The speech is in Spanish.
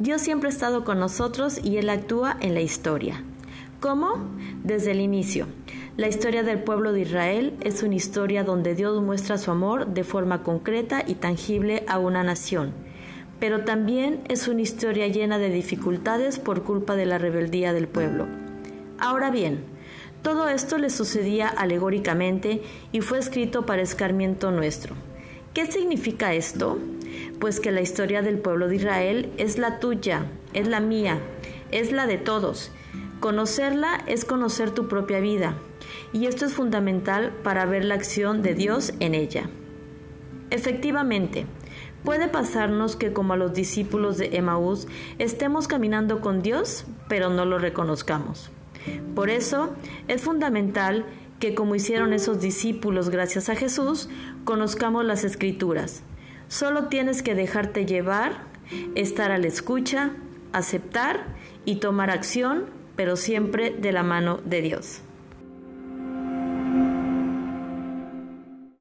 Dios siempre ha estado con nosotros y Él actúa en la historia. ¿Cómo? Desde el inicio. La historia del pueblo de Israel es una historia donde Dios muestra su amor de forma concreta y tangible a una nación, pero también es una historia llena de dificultades por culpa de la rebeldía del pueblo. Ahora bien, todo esto le sucedía alegóricamente y fue escrito para escarmiento nuestro. ¿Qué significa esto? Pues que la historia del pueblo de Israel es la tuya, es la mía, es la de todos. Conocerla es conocer tu propia vida, y esto es fundamental para ver la acción de Dios en ella. Efectivamente, puede pasarnos que como a los discípulos de Emaús estemos caminando con Dios, pero no lo reconozcamos. Por eso es fundamental que como hicieron esos discípulos gracias a Jesús, conozcamos las escrituras. Solo tienes que dejarte llevar, estar a la escucha, aceptar y tomar acción, pero siempre de la mano de Dios.